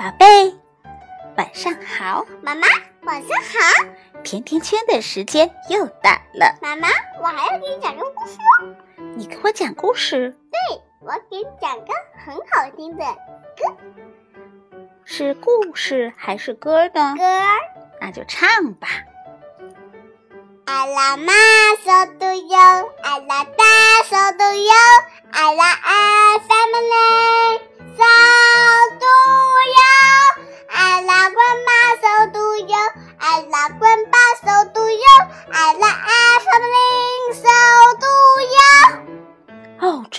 宝贝，晚上好。妈妈，晚上好。甜甜圈的时间又到了。妈妈，我还要给你讲个故事哦。你给我讲故事？对，我给你讲个很好听的歌。是故事还是歌呢？歌。那就唱吧。阿拉玛索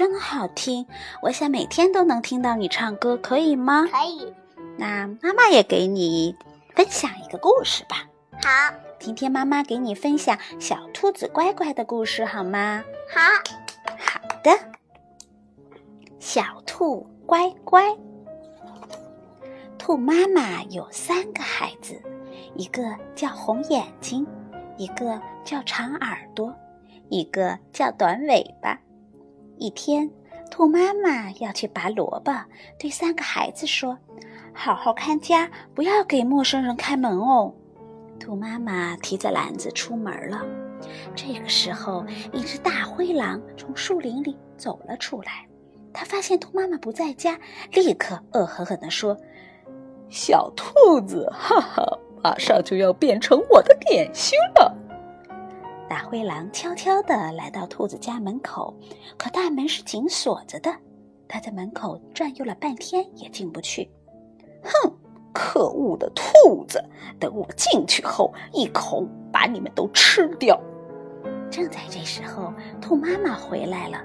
真好听！我想每天都能听到你唱歌，可以吗？可以。那妈妈也给你分享一个故事吧。好。今天妈妈给你分享小兔子乖乖的故事，好吗？好，好的。小兔乖乖，兔妈妈有三个孩子，一个叫红眼睛，一个叫长耳朵，一个叫短尾巴。一天，兔妈妈要去拔萝卜，对三个孩子说：“好好看家，不要给陌生人开门哦。”兔妈妈提着篮子出门了。这个时候，一只大灰狼从树林里走了出来。他发现兔妈妈不在家，立刻恶狠狠地说：“小兔子，哈哈，马上就要变成我的点心了。”大灰狼悄悄地来到兔子家门口，可大门是紧锁着的。他在门口转悠了半天，也进不去。哼！可恶的兔子！等我进去后，一口把你们都吃掉。正在这时候，兔妈妈回来了。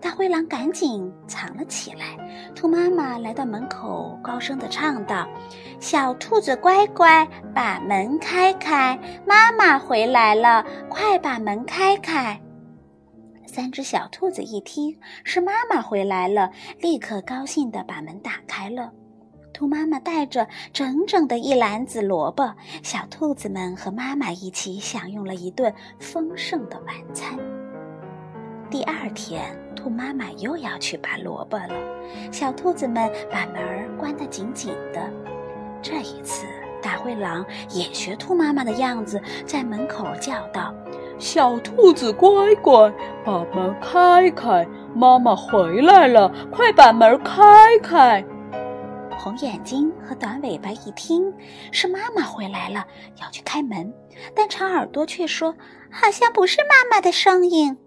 大灰狼赶紧藏了起来。兔妈妈来到门口，高声的唱道：“小兔子乖乖，把门开开，妈妈回来了，快把门开开。”三只小兔子一听是妈妈回来了，立刻高兴的把门打开了。兔妈妈带着整整的一篮子萝卜，小兔子们和妈妈一起享用了一顿丰盛的晚餐。第二天，兔妈妈又要去拔萝卜了，小兔子们把门关得紧紧的。这一次，大灰狼也学兔妈妈的样子，在门口叫道：“小兔子乖乖，把门开开，妈妈回来了，快把门开开。”红眼睛和短尾巴一听是妈妈回来了，要去开门，但长耳朵却说：“好像不是妈妈的声音。”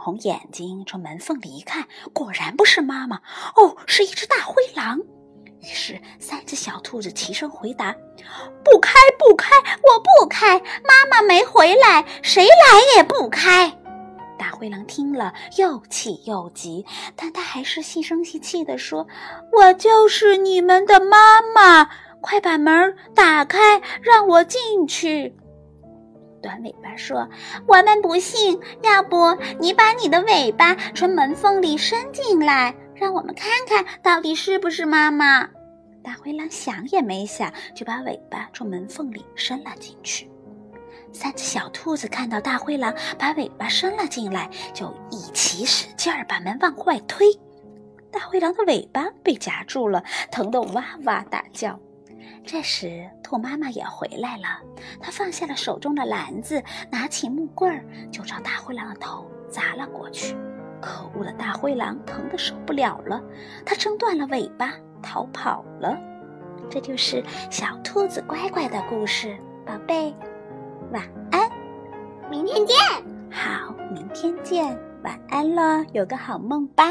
红眼睛从门缝里一看，果然不是妈妈，哦，是一只大灰狼。于是三只小兔子齐声回答：“不开，不开，我不开！妈妈没回来，谁来也不开。”大灰狼听了，又气又急，但他还是细声细气地说：“我就是你们的妈妈，快把门打开，让我进去。”短尾巴说：“我们不信，要不你把你的尾巴从门缝里伸进来，让我们看看到底是不是妈妈。”大灰狼想也没想，就把尾巴从门缝里伸了进去。三只小兔子看到大灰狼把尾巴伸了进来，就一起使劲儿把门往外推。大灰狼的尾巴被夹住了，疼得哇哇大叫。这时，兔妈妈也回来了，她放下了手中的篮子，拿起木棍儿就朝大灰狼的头砸了过去。可恶的大灰狼疼得受不了了，它挣断了尾巴逃跑了。这就是小兔子乖乖的故事，宝贝。晚安，明天见。好，明天见，晚安了，有个好梦吧。